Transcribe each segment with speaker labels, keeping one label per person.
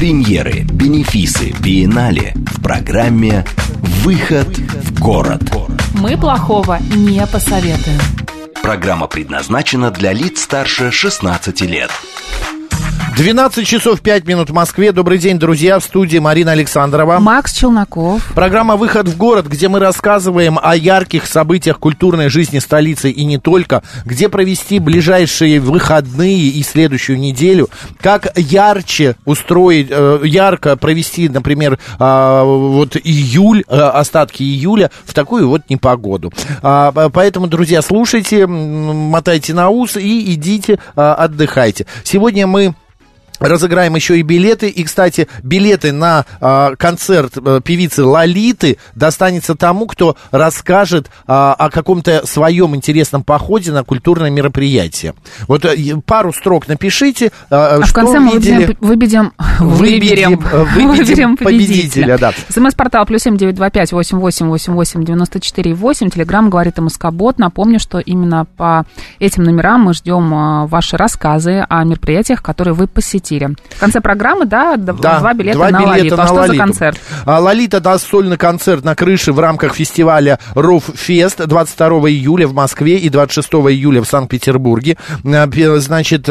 Speaker 1: Премьеры, бенефисы, биеннале в программе «Выход в город».
Speaker 2: Мы плохого не посоветуем.
Speaker 1: Программа предназначена для лиц старше 16 лет.
Speaker 3: 12 часов 5 минут в Москве. Добрый день, друзья. В студии Марина Александрова.
Speaker 2: Макс Челноков.
Speaker 3: Программа «Выход в город», где мы рассказываем о ярких событиях культурной жизни столицы и не только, где провести ближайшие выходные и следующую неделю, как ярче устроить, э, ярко провести, например, э, вот июль, э, остатки июля в такую вот непогоду. А, поэтому, друзья, слушайте, мотайте на ус и идите отдыхайте. Сегодня мы Разыграем еще и билеты. И, кстати, билеты на э, концерт э, певицы Лолиты достанется тому, кто расскажет э, о каком-то своем интересном походе на культурное мероприятие. Вот э, пару строк напишите. Э,
Speaker 2: а в конце мы видели... выберем, выберем, выберем,
Speaker 3: выберем победителя. Да.
Speaker 2: СМС-портал плюс семь девять два пять восемь восемь восемь восемь девяносто четыре восемь. Телеграмм говорит МСК-бот. Напомню, что именно по этим номерам мы ждем э, ваши рассказы о мероприятиях, которые вы посетили эфире. В конце программы, да, да два билета два на билета Лолиту. На а что Лолиту. за концерт?
Speaker 3: А, Лолита даст сольный концерт на крыше в рамках фестиваля Руффест 22 июля в Москве и 26 июля в Санкт-Петербурге. А, значит,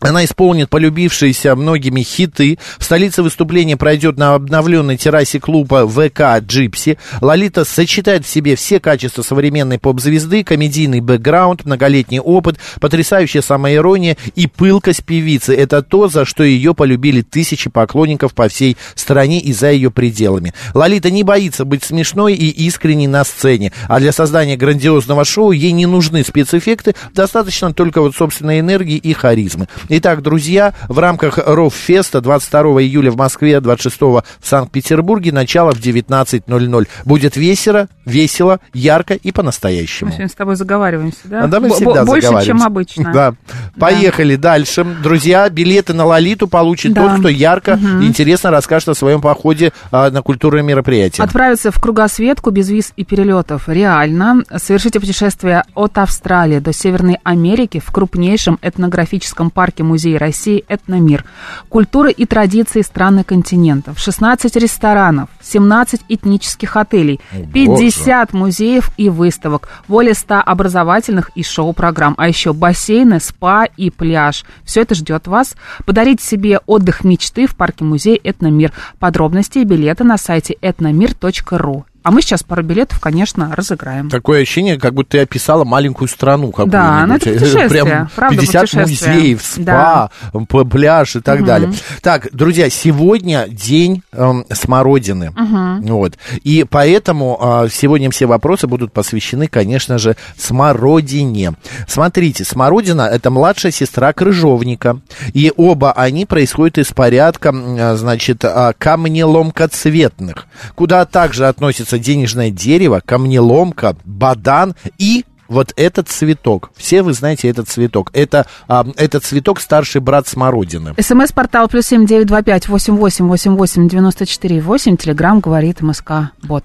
Speaker 3: она исполнит полюбившиеся многими хиты. В столице выступления пройдет на обновленной террасе клуба ВК «Джипси». Лолита сочетает в себе все качества современной поп-звезды, комедийный бэкграунд, многолетний опыт, потрясающая самоирония и пылкость певицы. Это то, за что ее полюбили тысячи поклонников по всей стране и за ее пределами. Лолита не боится быть смешной и искренней на сцене, а для создания грандиозного шоу ей не нужны спецэффекты, достаточно только вот собственной энергии и харизмы. Итак, друзья, в рамках Роффеста 22 июля в Москве, 26 в Санкт-Петербурге, начало в 19.00. Будет весело, весело, ярко и по-настоящему. Мы
Speaker 2: сегодня с тобой заговариваемся, да?
Speaker 3: А да, мы всегда
Speaker 2: Больше, чем обычно.
Speaker 3: Да. Поехали да. дальше. Друзья, билеты на Лолиту получит да. тот, кто ярко угу. и интересно расскажет о своем походе а, на культурное мероприятие.
Speaker 2: Отправиться в кругосветку без виз и перелетов. Реально. Совершите путешествие от Австралии до Северной Америки в крупнейшем этнографическом парке выставке Музея России «Этномир». Культура и традиции стран и континентов. 16 ресторанов, 17 этнических отелей, 50 музеев и выставок, более 100 образовательных и шоу-программ, а еще бассейны, спа и пляж. Все это ждет вас. Подарите себе отдых мечты в парке-музей «Этномир». Подробности и билеты на сайте etnomir.ru. А мы сейчас пару билетов, конечно, разыграем.
Speaker 3: Такое ощущение, как будто ты описала маленькую страну какую-нибудь.
Speaker 2: Да, ну это путешествие,
Speaker 3: Прям правда, 50 музеев, спа, да. пляж и так угу. далее. Так, друзья, сегодня день эм, смородины. Угу. Вот. И поэтому э, сегодня все вопросы будут посвящены, конечно же, смородине. Смотрите, смородина – это младшая сестра крыжовника. И оба они происходят из порядка, э, значит, э, камнеломкоцветных, куда также относятся находится денежное дерево, камнеломка, бадан и вот этот цветок. Все вы знаете этот цветок. Это, а, этот цветок старший брат смородины.
Speaker 2: СМС-портал плюс семь девять два пять восемь восемь восемь восемь девяносто четыре восемь. Телеграмм говорит МСК Бот.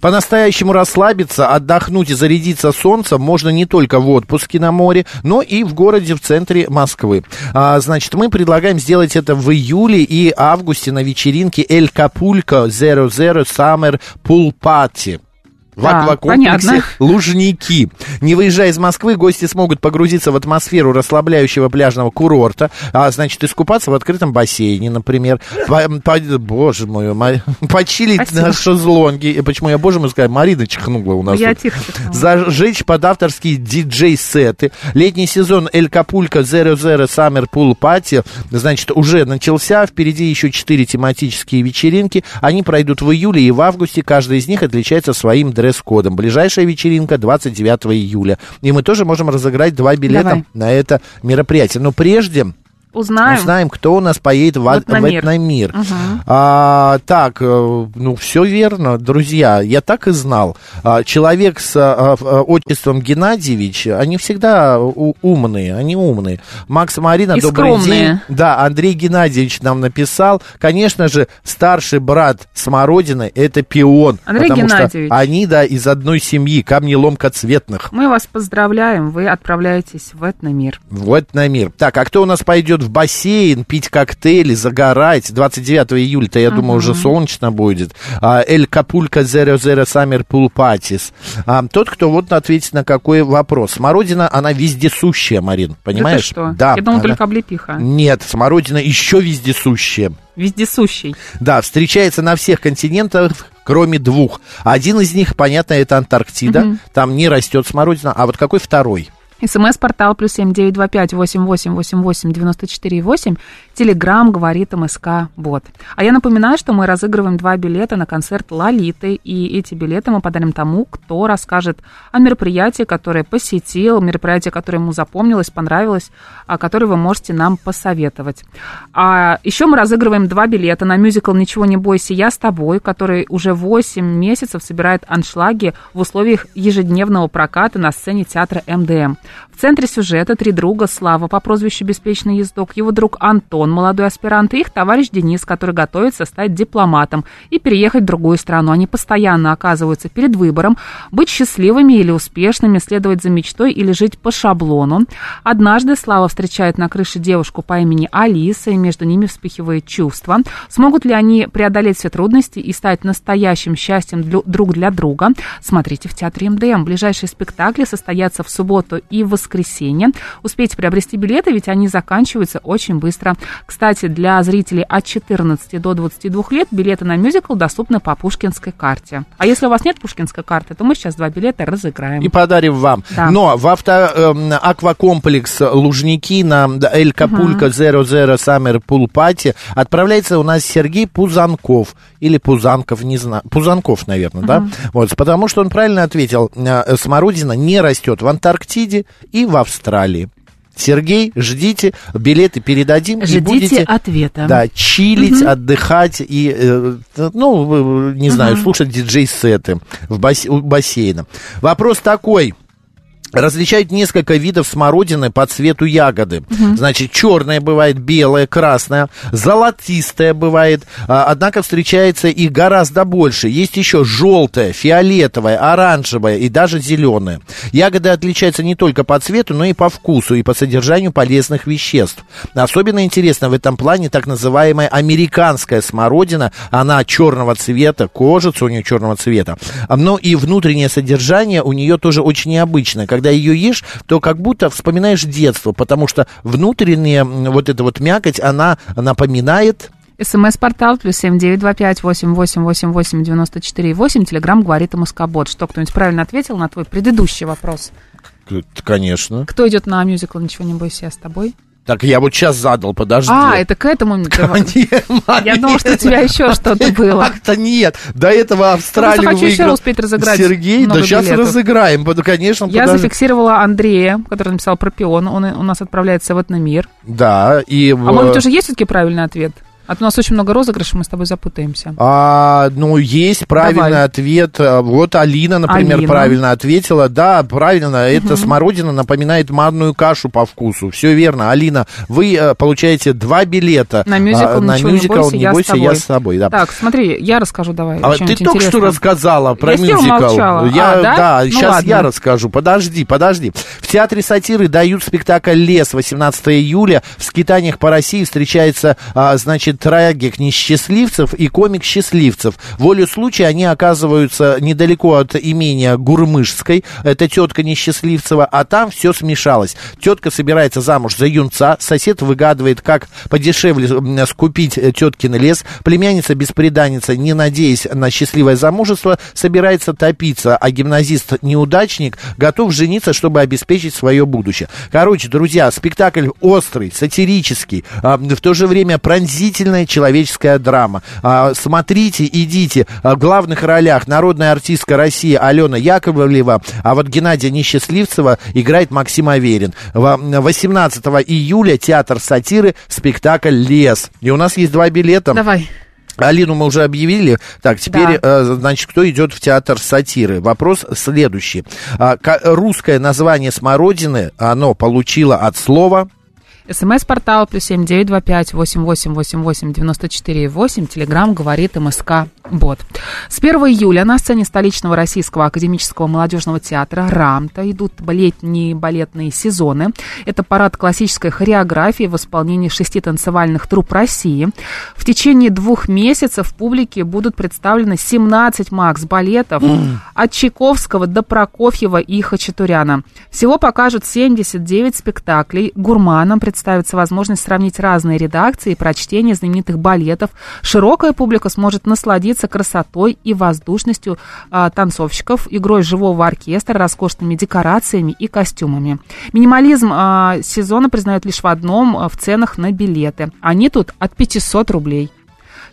Speaker 3: По-настоящему расслабиться, отдохнуть и зарядиться солнцем можно не только в отпуске на море, но и в городе в центре Москвы. А, значит, мы предлагаем сделать это в июле и августе на вечеринке Эль Капулько Zero Zero Summer Pool Party да, аквакомплексе понятно. Лужники. Не выезжая из Москвы, гости смогут погрузиться в атмосферу расслабляющего пляжного курорта, а значит, искупаться в открытом бассейне, например. По, по, боже мой, почилить Спасибо. на шезлонге. Почему я, боже мой, сказал, Марина чихнула у нас.
Speaker 2: Я тихо
Speaker 3: Зажечь под авторские диджей-сеты. Летний сезон Эль Капулька Zero Zero Summer Pool Party, значит, уже начался. Впереди еще четыре тематические вечеринки. Они пройдут в июле и в августе. Каждая из них отличается своим дресс-кодом. Ближайшая вечеринка 29 июля. И мы тоже можем разыграть два билета Давай. на это мероприятие. Но прежде
Speaker 2: Узнаем.
Speaker 3: Узнаем, кто у нас поедет в,
Speaker 2: Этномир.
Speaker 3: в Этномир.
Speaker 2: Мгм.
Speaker 3: А, так, э, ну, все верно, друзья. Я так и знал. А, человек с а, а, отчеством Геннадьевич, они всегда умные, они умные. Макс Марина,
Speaker 2: И
Speaker 3: добрый
Speaker 2: скромные.
Speaker 3: день. Да, Андрей Геннадьевич нам написал. Конечно же, старший брат Смородины – это пион.
Speaker 2: Андрей
Speaker 3: потому
Speaker 2: Геннадьевич.
Speaker 3: что они, да, из одной семьи, камнеломкоцветных.
Speaker 2: Мы вас поздравляем, вы отправляетесь в Этномир.
Speaker 3: В Этномир. Так, а кто у нас пойдет в бассейн, пить коктейли, загорать? 29 июля-то, я думаю, уже солнечно будет. А, Эль Капулька Summer Pool Parties. А, тот, кто вот ответит на какой вопрос. Смородина, она вездесущая, Марин, понимаешь?
Speaker 2: Да что?
Speaker 3: Да.
Speaker 2: Я думал,
Speaker 3: она-
Speaker 2: только облепиха.
Speaker 3: Нет, смородина еще вездесущая.
Speaker 2: Вездесущий.
Speaker 3: Да, встречается на всех континентах, кроме двух. Один из них, понятно, это Антарктида. Там не растет смородина. А вот какой второй?
Speaker 2: СМС-портал плюс семь девять два пять восемь восемь восемь восемь девяносто четыре восемь. Телеграмм говорит МСК Бот. А я напоминаю, что мы разыгрываем два билета на концерт Лолиты, и эти билеты мы подарим тому, кто расскажет о мероприятии, которое посетил, мероприятие, которое ему запомнилось, понравилось, а которое вы можете нам посоветовать. А еще мы разыгрываем два билета на мюзикл «Ничего не бойся, я с тобой», который уже 8 месяцев собирает аншлаги в условиях ежедневного проката на сцене театра МДМ. В центре сюжета три друга Слава по прозвищу «Беспечный ездок», его друг Антон, молодой аспирант, и их товарищ Денис, который готовится стать дипломатом и переехать в другую страну. Они постоянно оказываются перед выбором быть счастливыми или успешными, следовать за мечтой или жить по шаблону. Однажды Слава встречает на крыше девушку по имени Алиса, и между ними вспыхивает чувство. Смогут ли они преодолеть все трудности и стать настоящим счастьем друг для друга? Смотрите в театре МДМ. Ближайшие спектакли состоятся в субботу и в воскресенье. Успейте приобрести билеты, ведь они заканчиваются очень быстро. Кстати, для зрителей от 14 до 22 лет билеты на мюзикл доступны по пушкинской карте. А если у вас нет пушкинской карты, то мы сейчас два билета разыграем.
Speaker 3: И подарим вам.
Speaker 2: Да.
Speaker 3: Но в авто, эм, аквакомплекс Лужники на Эль Капулька Zero Zero Summer Pool Party отправляется у нас Сергей Пузанков. Или Пузанков, не знаю. Пузанков, наверное, да? Вот, потому что он правильно ответил. э, Смородина не растет в Антарктиде и в Австралии. Сергей, ждите, билеты передадим. и
Speaker 2: Ждите
Speaker 3: будете,
Speaker 2: ответа.
Speaker 3: Да, чилить, отдыхать и, э, ну, э, не знаю, слушать диджей-сеты в бассейна. Вопрос такой. Различают несколько видов смородины по цвету ягоды. Значит, черная бывает, белая, красная, золотистая бывает. а, однако встречается их гораздо больше. Есть еще желтая, фиолетовая, оранжевая и даже зеленая. Ягоды отличаются не только по цвету, но и по вкусу и по содержанию полезных веществ. Особенно интересно в этом плане так называемая американская смородина. Она черного цвета, кожица у нее черного цвета. Но и внутреннее содержание у нее тоже очень необычное. Когда ее ешь, то как будто вспоминаешь детство, потому что внутренняя вот эта вот мякоть, она напоминает
Speaker 2: СМС-портал плюс семь девять два пять восемь восемь восемь восемь девяносто четыре восемь. Телеграмм говорит Москобот. Что, кто-нибудь правильно ответил на твой предыдущий вопрос?
Speaker 3: Конечно.
Speaker 2: Кто идет на мюзикл «Ничего не бойся, я с тобой»?
Speaker 3: Так я вот сейчас задал, подожди.
Speaker 2: А, это к этому...
Speaker 3: Нет,
Speaker 2: Я думала, что у тебя еще что-то было.
Speaker 3: Как-то нет. До этого Австралию
Speaker 2: хочу еще успеть разыграть
Speaker 3: Сергей, да сейчас разыграем. Конечно,
Speaker 2: Я зафиксировала Андрея, который написал про пион. Он у нас отправляется в Этномир.
Speaker 3: Да, и...
Speaker 2: А может уже есть все-таки правильный ответ? А у нас очень много розыгрышей, мы с тобой запутаемся.
Speaker 3: А, ну, есть правильный
Speaker 2: Давай.
Speaker 3: ответ. А, Вот Алина, например,
Speaker 2: Алина.
Speaker 3: правильно ответила. Да, правильно, это смородина напоминает манную кашу по вкусу. Все верно. Алина, вы э, получаете два билета.
Speaker 2: На мюзикл
Speaker 3: а, на
Speaker 2: «Ничего не
Speaker 3: мюзикл
Speaker 2: бойся,
Speaker 3: «Не
Speaker 2: я с
Speaker 3: бойся,
Speaker 2: тобой».
Speaker 3: я с тобой». Да.
Speaker 2: Так, смотри, я расскажу давай.
Speaker 3: А ты только что рассказала про
Speaker 2: Я
Speaker 3: мюзикл. Я,
Speaker 2: А, да? Ну
Speaker 3: сейчас
Speaker 2: ладно.
Speaker 3: я расскажу. Подожди, подожди. В театре сатиры дают спектакль «Лес» 18 июля. В скитаниях по России встречается, а, значит, трагик несчастливцев и комик счастливцев. Волю случая они оказываются недалеко от имения Гурмышской. Это тетка несчастливцева, а там все смешалось. Тетка собирается замуж за юнца, сосед выгадывает, как подешевле скупить э, теткин лес. Племянница беспреданница, не надеясь на счастливое замужество, собирается топиться, а гимназист-неудачник готов жениться, чтобы обеспечить свое будущее. Короче, друзья, спектакль острый, сатирический, а, в то же время пронзительный удивительная человеческая драма. А, смотрите, идите. А, в главных ролях народная артистка России Алена Яковлева, а вот Геннадия Несчастливцева играет Максим Аверин. 18 июля театр сатиры, спектакль «Лес». И у нас есть два билета.
Speaker 2: Давай.
Speaker 3: Алину мы уже объявили. Так, теперь, да. э, значит, кто идет в театр сатиры? Вопрос следующий. А, русское название смородины, оно получило от слова...
Speaker 2: СМС-портал плюс семь девять два пять восемь восемь восемь восемь девяносто четыре восемь. Телеграмм говорит МСК Бот. С 1 июля на сцене столичного российского академического молодежного театра «Рамта» идут летние балетные сезоны. Это парад классической хореографии в исполнении шести танцевальных труп России. В течение двух месяцев в публике будут представлены 17 макс-балетов от Чайковского до Прокофьева и Хачатуряна. Всего покажут 79 спектаклей. Гурманам представится возможность сравнить разные редакции и прочтение знаменитых балетов. Широкая публика сможет насладиться насладиться красотой и воздушностью а, танцовщиков, игрой живого оркестра, роскошными декорациями и костюмами. Минимализм а, сезона признают лишь в одном а, в ценах на билеты. Они тут от 500 рублей.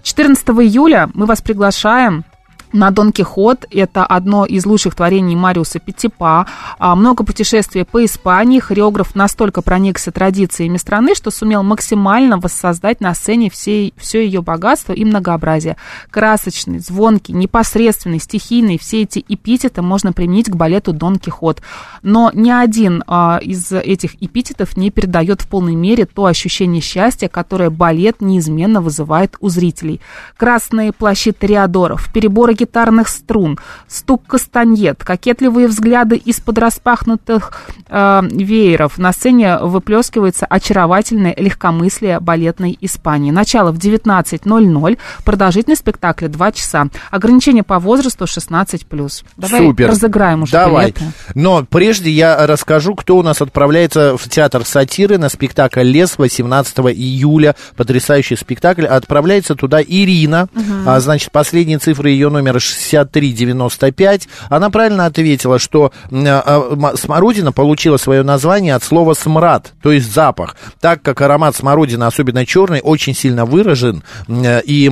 Speaker 2: 14 июля мы вас приглашаем на Дон Кихот. Это одно из лучших творений Мариуса Петипа. А, много путешествий по Испании. Хореограф настолько проникся традициями страны, что сумел максимально воссоздать на сцене все, все ее богатство и многообразие. Красочный, звонкий, непосредственный, стихийный. Все эти эпитеты можно применить к балету Дон Кихот. Но ни один а, из этих эпитетов не передает в полной мере то ощущение счастья, которое балет неизменно вызывает у зрителей. Красные плащи ториадоров, переборы гитарных струн, стук кастаньет, кокетливые взгляды из-под распахнутых э, вееров. На сцене выплескивается очаровательное легкомыслие балетной Испании. Начало в 19.00, продолжительность спектакля 2 часа. Ограничение по возрасту 16+. Давай
Speaker 3: Супер.
Speaker 2: разыграем уже
Speaker 3: Давай.
Speaker 2: билеты.
Speaker 3: Но прежде я расскажу, кто у нас отправляется в театр сатиры на спектакль «Лес» 18 июля. Потрясающий спектакль. Отправляется туда Ирина. Угу. А, значит, последние цифры ее номера номер 6395, она правильно ответила, что а, смородина получила свое название от слова смрад, то есть запах, так как аромат смородины, особенно черный, очень сильно выражен, и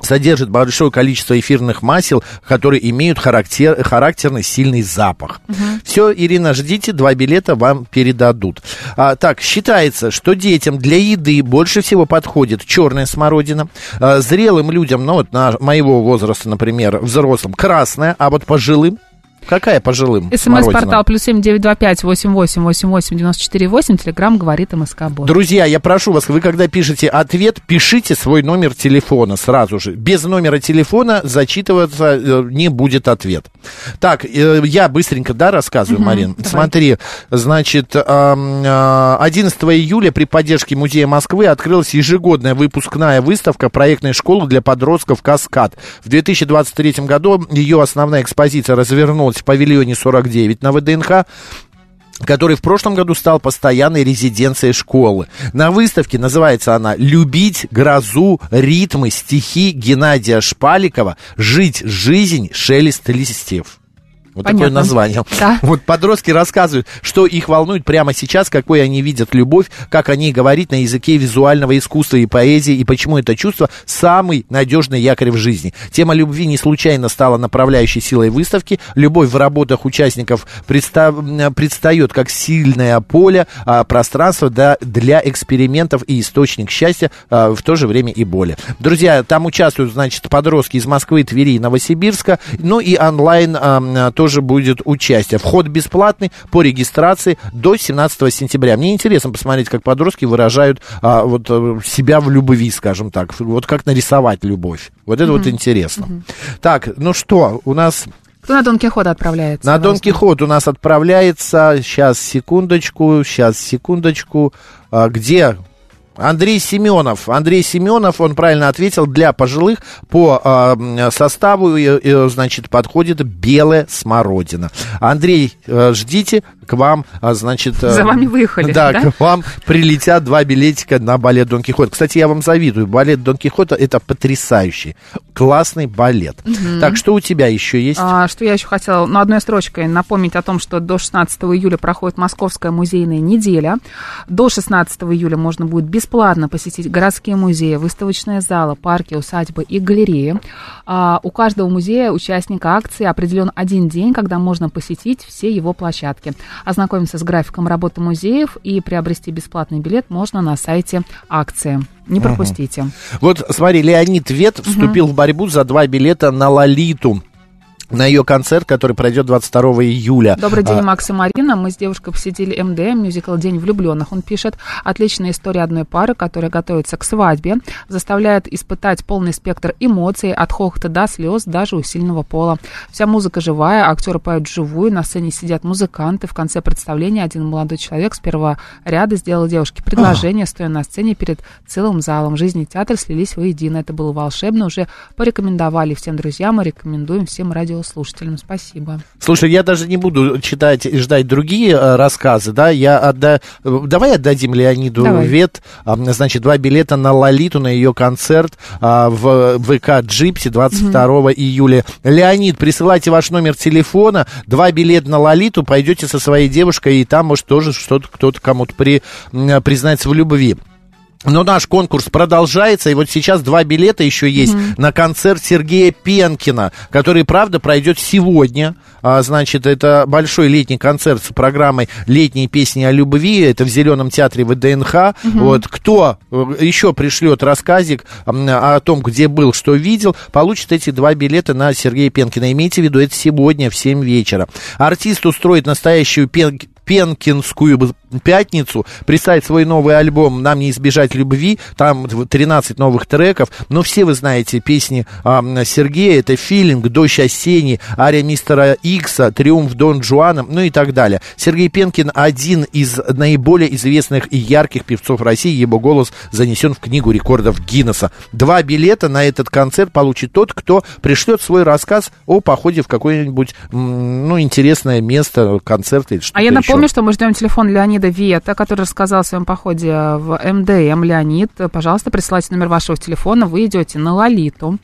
Speaker 3: содержит большое количество эфирных масел, которые имеют характер, характерный сильный запах. Угу. Все, Ирина, ждите, два билета вам передадут. А, так, считается, что детям для еды больше всего подходит черная смородина. А, зрелым людям, ну вот на моего возраста, например, взрослым, красная, а вот пожилым Какая пожилым?
Speaker 2: СМС-портал плюс семь девять два пять восемь восемь восемь восемь девяносто четыре восемь. Телеграмм говорит МСК Бот.
Speaker 3: Друзья, я прошу вас, вы когда пишете ответ, пишите свой номер телефона сразу же. Без номера телефона зачитываться э, не будет ответ. Так, э, я быстренько, да, рассказываю, угу, Марин? Давай. Смотри, значит, 11 июля при поддержке Музея Москвы открылась ежегодная выпускная выставка проектной школы для подростков «Каскад». В 2023 году ее основная экспозиция развернулась в павильоне 49 на ВДНХ который в прошлом году стал постоянной резиденцией школы. На выставке называется она «Любить грозу, ритмы, стихи Геннадия Шпаликова, жить жизнь, шелест листьев». Вот Понятно. такое название. Да. Вот подростки рассказывают, что их волнует прямо сейчас, какой они видят любовь, как они говорить на языке визуального искусства и поэзии, и почему это чувство самый надежный якорь в жизни. Тема любви не случайно стала направляющей силой выставки. Любовь в работах участников представ... предстает как сильное поле, а, пространство для, для экспериментов и источник счастья, а, в то же время и боли. Друзья, там участвуют, значит, подростки из Москвы, Твери и Новосибирска, ну и онлайн а, тоже будет участие. Вход бесплатный по регистрации до 17 сентября. Мне интересно посмотреть, как подростки выражают а, вот э, себя в любви, скажем так. Вот как нарисовать любовь. Вот это mm-hmm. вот интересно. Mm-hmm. Так, ну что, у нас
Speaker 2: кто на Дон Кихот отправляется?
Speaker 3: На Дон Кихот у нас отправляется, сейчас, секундочку, сейчас, секундочку, а, где Андрей Семенов. Андрей Семенов, он правильно ответил, для пожилых по э, составу, э, значит, подходит белая смородина. Андрей, э, ждите, к вам, а, значит...
Speaker 2: Э, За вами выехали,
Speaker 3: да? Да, к вам прилетят два билетика на балет Дон Кихот. Кстати, я вам завидую. Балет Дон Кихота это потрясающий, классный балет. Угу. Так, что у тебя еще есть?
Speaker 2: А, что я еще хотела, ну, одной строчкой напомнить о том, что до 16 июля проходит Московская музейная неделя. До 16 июля можно будет бесплатно посетить городские музеи, выставочные залы, парки, усадьбы и галереи. А, у каждого музея участника акции определен один день, когда можно посетить все его площадки. Ознакомиться с графиком работы музеев и приобрести бесплатный билет можно на сайте акции. Не пропустите.
Speaker 3: Угу. Вот смотри, Леонид Вет вступил угу. в борьбу за два билета на Лолиту на ее концерт, который пройдет 22 июля.
Speaker 2: Добрый день, а... Макс и Марина. Мы с девушкой посетили МД, мюзикл «День влюбленных». Он пишет, отличная история одной пары, которая готовится к свадьбе, заставляет испытать полный спектр эмоций, от хохота до слез, даже у сильного пола. Вся музыка живая, актеры поют вживую, на сцене сидят музыканты. В конце представления один молодой человек с первого ряда сделал девушке предложение, стоя на сцене перед целым залом. Жизнь и театр слились воедино. Это было волшебно. Уже порекомендовали всем друзьям и рекомендуем всем радио радиослушателям. Спасибо.
Speaker 3: Слушай, я даже не буду читать и ждать другие э, рассказы, да, я отда... Давай отдадим Леониду Давай. Вет, э, значит, два билета на Лолиту, на ее концерт э, в ВК Джипси 22 угу. июля. Леонид, присылайте ваш номер телефона, два билета на Лолиту, пойдете со своей девушкой, и там, может, тоже что-то кто-то кому-то при... признается в любви. Но наш конкурс продолжается, и вот сейчас два билета еще есть mm-hmm. на концерт Сергея Пенкина, который, правда, пройдет сегодня. А, значит, это большой летний концерт с программой «Летние песни о любви». Это в Зеленом театре ВДНХ. Mm-hmm. Вот, кто э, еще пришлет рассказик о том, где был, что видел, получит эти два билета на Сергея Пенкина. Имейте в виду, это сегодня в 7 вечера. Артист устроит настоящую пен Пенкинскую пятницу, представить свой новый альбом «Нам не избежать любви», там 13 новых треков, но все вы знаете песни э, Сергея, это «Филинг», «Дождь осенний», «Ария мистера Икса», «Триумф Дон Жуана», ну и так далее. Сергей Пенкин один из наиболее известных и ярких певцов России, его голос занесен в книгу рекордов Гиннесса. Два билета на этот концерт получит тот, кто пришлет свой рассказ о походе в какое-нибудь, ну, интересное место, концерт или что-то
Speaker 2: А я напомню, что мы ждем телефон Леонида Вета, который рассказал о своем походе в МДМ. Леонид, пожалуйста, присылайте номер вашего телефона, вы идете на Лолиту.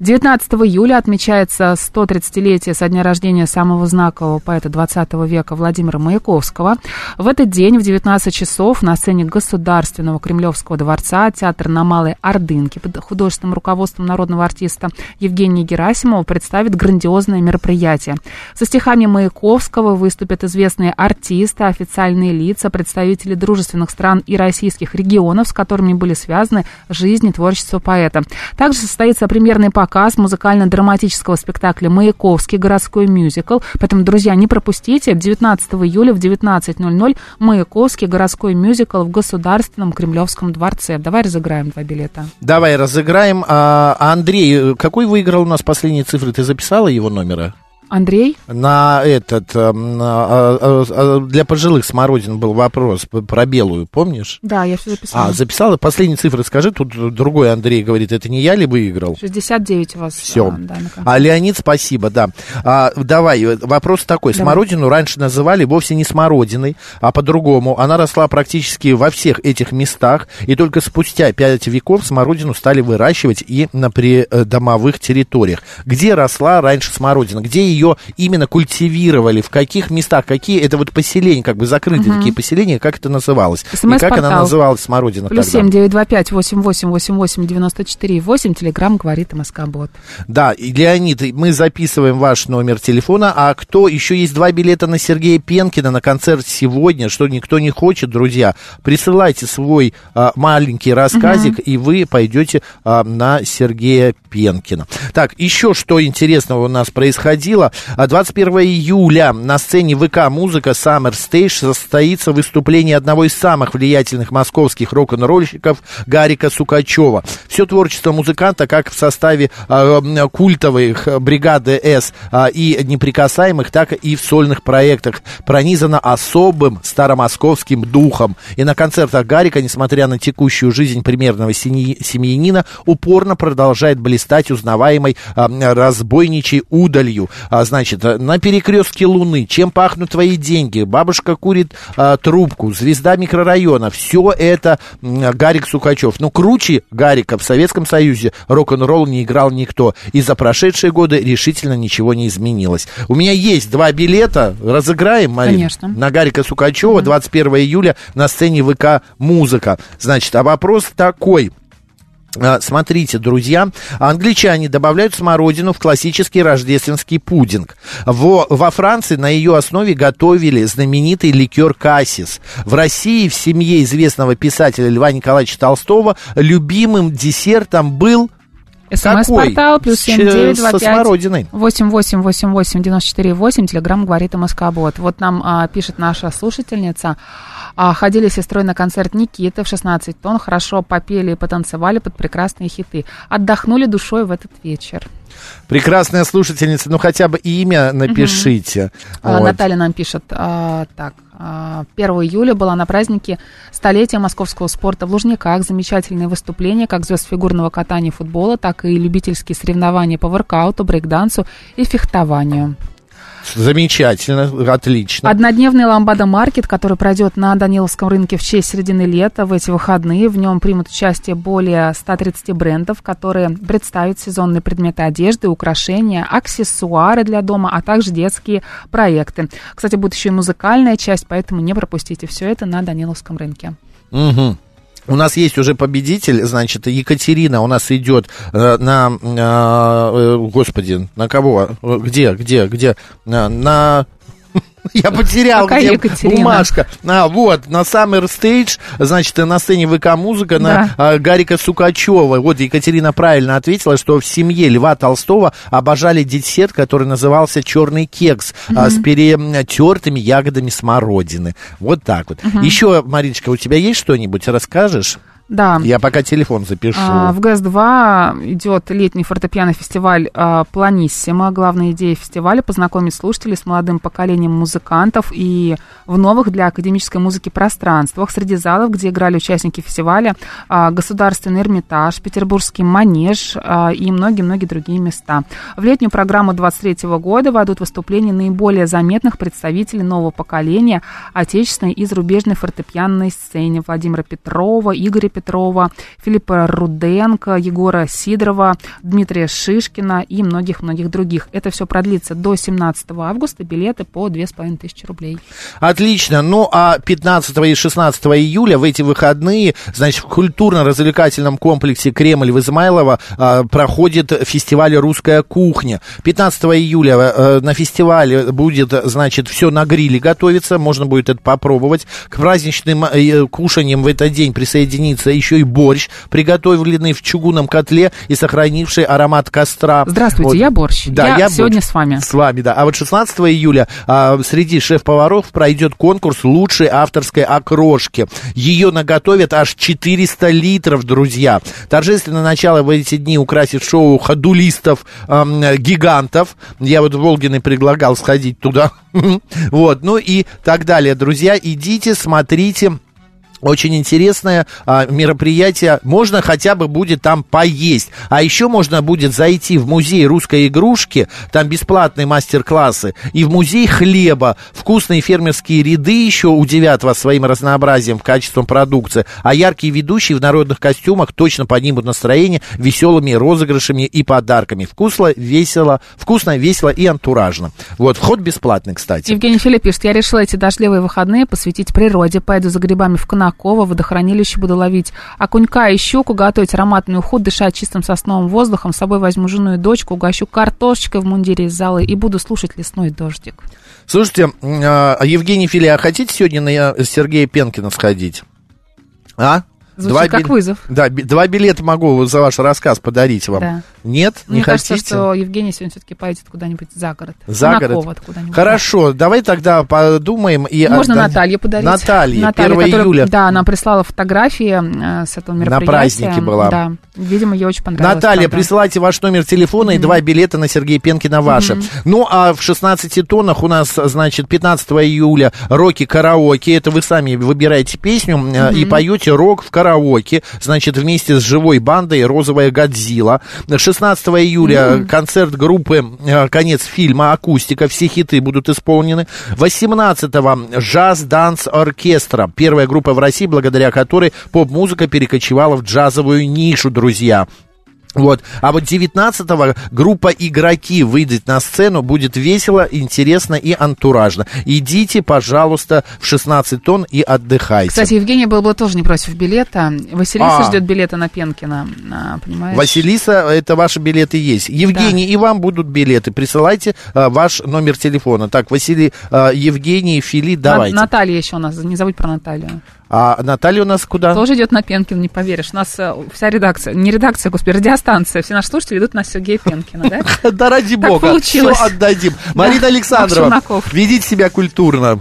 Speaker 2: 19 июля отмечается 130-летие со дня рождения самого знакового поэта 20 века Владимира Маяковского. В этот день в 19 часов на сцене Государственного Кремлевского дворца театр на Малой Ордынке под художественным руководством народного артиста Евгения Герасимова представит грандиозное мероприятие. Со стихами Маяковского выступят известные артисты, официальные лица, представители дружественных стран и российских регионов, с которыми были связаны жизнь и творчество поэта. Также состоится премьерный показ музыкально-драматического спектакля «Маяковский. Городской мюзикл». Поэтому, друзья, не пропустите. 19 июля в 19.00 «Маяковский. Городской мюзикл» в Государственном Кремлевском дворце. Давай разыграем два билета.
Speaker 3: Давай разыграем. А, Андрей, какой выиграл у нас последние цифры? Ты записала его номера?
Speaker 2: Андрей?
Speaker 3: На этот, эм, для пожилых смородин был вопрос про белую, помнишь?
Speaker 2: Да, я все записала.
Speaker 3: А, записала? Последние цифры скажи, тут другой Андрей говорит, это не я ли выиграл?
Speaker 2: 69 у вас.
Speaker 3: Все. Да, а Леонид, спасибо, да. А, давай, вопрос такой. Давай. Смородину раньше называли вовсе не смородиной, а по-другому. Она росла практически во всех этих местах, и только спустя пять веков смородину стали выращивать и на придомовых территориях. Где росла раньше смородина? Где ее ее именно культивировали, в каких местах, какие, это вот поселения, как бы закрытые угу. такие поселения, как это называлось? И как она называлась, Смородина
Speaker 2: Плюс семь девять два пять восемь восемь восемь восемь девяносто четыре восемь, телеграмм говорит Москобот.
Speaker 3: Да, и Леонид, мы записываем ваш номер телефона, а кто, еще есть два билета на Сергея Пенкина на концерт сегодня, что никто не хочет, друзья, присылайте свой а, маленький рассказик, угу. и вы пойдете а, на Сергея Пенкина. Так, еще что интересного у нас происходило, 21 а июля на сцене ВК «Музыка Summer Stage» состоится выступление одного из самых влиятельных московских рок-н-ролльщиков Гарика Сукачева. Все творчество музыканта как в составе э, культовых бригады «С» э, и «Неприкасаемых», так и в сольных проектах пронизано особым старомосковским духом. И на концертах Гарика, несмотря на текущую жизнь примерного семьянина, упорно продолжает блистать узнаваемой э, разбойничей удалью. А, значит, на перекрестке Луны, чем пахнут твои деньги, бабушка курит а, трубку, звезда микрорайона, все это Гарик Сукачев. Ну, круче Гарика в Советском Союзе рок-н-ролл не играл никто. И за прошедшие годы решительно ничего не изменилось. У меня есть два билета, разыграем, Марина?
Speaker 2: Конечно.
Speaker 3: На Гарика Сукачева, 21 июля на сцене ВК «Музыка». Значит, а вопрос такой. А, Смотрите, друзья, англичане добавляют смородину в классический рождественский пудинг. Во, во Франции на ее основе готовили знаменитый ликер кассис. В России в семье известного писателя Льва Николаевича Толстого любимым десертом был
Speaker 2: СМС-портал плюс семь девять два пять восемь восемь восемь восемь девяносто четыре восемь. Телеграмм говорит МСК-бот. Вот нам а, пишет наша слушательница. А, ходили с сестрой на концерт Никиты в 16 тонн. Хорошо попели и потанцевали под прекрасные хиты. Отдохнули душой в этот вечер.
Speaker 3: Прекрасная слушательница, ну хотя бы имя напишите.
Speaker 2: А,
Speaker 3: Вот.
Speaker 2: Наталья нам пишет, а, так, а, 1 июля была на празднике столетия московского спорта в Лужниках. Замечательные выступления как звезд фигурного катания и футбола, так и любительские соревнования по воркауту, брейкдансу и фехтованию.
Speaker 3: Замечательно, отлично.
Speaker 2: Однодневный ламбада-маркет, который пройдет на Даниловском рынке в честь середины лета в эти выходные. В нем примут участие более 130 брендов, которые представят сезонные предметы одежды, украшения, аксессуары для дома, а также детские проекты. Кстати, будет еще и музыкальная часть, поэтому не пропустите все это на Даниловском рынке.
Speaker 3: Мгм. У нас есть уже победитель, значит, Екатерина у нас идет э, на, э, э, господи, на кого? Где, где, где? На- я потерял,
Speaker 2: Какая
Speaker 3: где
Speaker 2: Екатерина?
Speaker 3: бумажка. А, вот, на Summer Stage, значит, на сцене ВК Музыка, на
Speaker 2: Да.
Speaker 3: а, Гарика Сукачева. Вот Екатерина правильно ответила, что в семье Льва Толстого обожали десерт, который назывался черный кекс а, с перетертыми ягодами смородины. Вот так вот. Еще, Маричка, у тебя есть что-нибудь? Расскажешь?
Speaker 2: Да.
Speaker 3: Я пока телефон запишу.
Speaker 2: А, В ГЭС-2 идет летний фортепиано фестиваль а, «Планиссимо». Главная идея фестиваля – познакомить слушателей с молодым поколением музыкантов и в новых для академической музыки пространствах. Среди залов, где играли участники фестиваля, а, Государственный Эрмитаж, Петербургский Манеж а, и многие-многие другие места. В летнюю программу 23 года войдут выступления наиболее заметных представителей нового поколения отечественной и зарубежной фортепианной сцене Владимира Петрова, Игоря Петрова, Филиппа Руденко, Егора Сидорова, Дмитрия Шишкина и многих-многих других. Это все продлится до 17 августа. Билеты по 2500 рублей.
Speaker 3: Отлично. Ну, а 15 и 16 июля в эти выходные, значит, в культурно-развлекательном комплексе Кремль в Измайлово а, проходит фестиваль «Русская кухня». 15 июля э, на фестивале будет, значит, все на гриле готовиться, можно будет это попробовать. К праздничным э, кушаниям в этот день присоединится еще и борщ, приготовленный в чугунном котле и сохранивший аромат костра.
Speaker 2: Здравствуйте,
Speaker 3: Вот.
Speaker 2: я Борщ.
Speaker 3: Да,
Speaker 2: Я
Speaker 3: я
Speaker 2: сегодня
Speaker 3: борщ.
Speaker 2: с вами.
Speaker 3: С вами, да. А вот 16 июля а, среди шеф-поваров пройдет конкурс лучшей авторской окрошки. Ее наготовят аж 400 литров, друзья. Торжественное начало в эти дни украсит шоу ходулистов ам, гигантов. Я вот Волгиной предлагал сходить туда. Вот, ну и так далее, друзья. Идите, смотрите. Очень интересное а, мероприятие. Можно хотя бы будет там поесть. А еще можно будет зайти в музей русской игрушки. Там бесплатные мастер-классы. И в музей хлеба. Вкусные фермерские ряды еще удивят вас своим разнообразием, качеством продукции. А яркие ведущие в народных костюмах точно поднимут настроение веселыми розыгрышами и подарками. Вкусно, весело, вкусно, весело и антуражно. Вот, вход бесплатный, кстати.
Speaker 2: Евгений Филипп пишет, я решила эти дождливые выходные посвятить природе. Пойду за грибами в Конаково, в водохранилище буду ловить окунька и щуку, готовить ароматный уход, дышать чистым сосновым воздухом. С собой возьму жену и дочку, угощу картошечкой в мундире из залы и буду слушать лесной дождик.
Speaker 3: Слушайте, м, а, Евгений Филия, а хотите сегодня на Сергея Пенкина сходить? А?
Speaker 2: Звучит как
Speaker 3: бил-
Speaker 2: вызов.
Speaker 3: Да, би- два билета могу за ваш рассказ подарить вам.
Speaker 2: Да.
Speaker 3: Нет? Не
Speaker 2: Мне
Speaker 3: хотите?
Speaker 2: кажется, что Евгений сегодня все-таки поедет куда-нибудь за город.
Speaker 3: За
Speaker 2: Конаково
Speaker 3: город.
Speaker 2: куда-нибудь.
Speaker 3: Хорошо, давай тогда подумаем и
Speaker 2: Можно
Speaker 3: отдадим-
Speaker 2: Наталье подарить.
Speaker 3: Наталье,
Speaker 2: Наталья,
Speaker 3: 1
Speaker 2: которая,
Speaker 3: июля.
Speaker 2: Да, она прислала фотографии э, с этого мероприятия.
Speaker 3: празднике была.
Speaker 2: Да, видимо, ей очень понравилось.
Speaker 3: Наталья,
Speaker 2: правда.
Speaker 3: присылайте ваш номер телефона и два билета на Сергея Пенкина ваши. Ну, а в 16 тоннах у нас, значит, 15 июля роки караоке. Это вы сами выбираете песню э, и поете рок в караоке. Караоке, значит, вместе с живой бандой «Розовая Годзилла». 16 июля mm. концерт группы э, «Конец фильма. Акустика». Все хиты будут исполнены. 18-го «Джаз Данс Оркестра». Первая группа в России, благодаря которой поп-музыка перекочевала в джазовую нишу, друзья. Вот. А вот 19-го группа «Игроки» выйдет на сцену, будет весело, интересно и антуражно. Идите, пожалуйста, в 16 тонн и отдыхайте.
Speaker 2: Кстати, Евгения был бы тоже не против билета. Василиса а. ждет билета на Пенкина, а, понимаешь?
Speaker 3: Василиса, это ваши билеты есть. Евгений, да. и вам будут билеты. Присылайте а, ваш номер телефона. Так, Василий, а, Евгений, Фили, давайте.
Speaker 2: Наталья еще у нас, не забудь про Наталью.
Speaker 3: А Наталья у нас куда?
Speaker 2: Тоже идет на Пенкин, не поверишь. У нас э, вся редакция, не редакция, господи, радиостанция, все наши слушатели идут на Сергея Пенкина, да?
Speaker 3: Да ради бога, все отдадим. Марина Александрова, ведите себя культурно.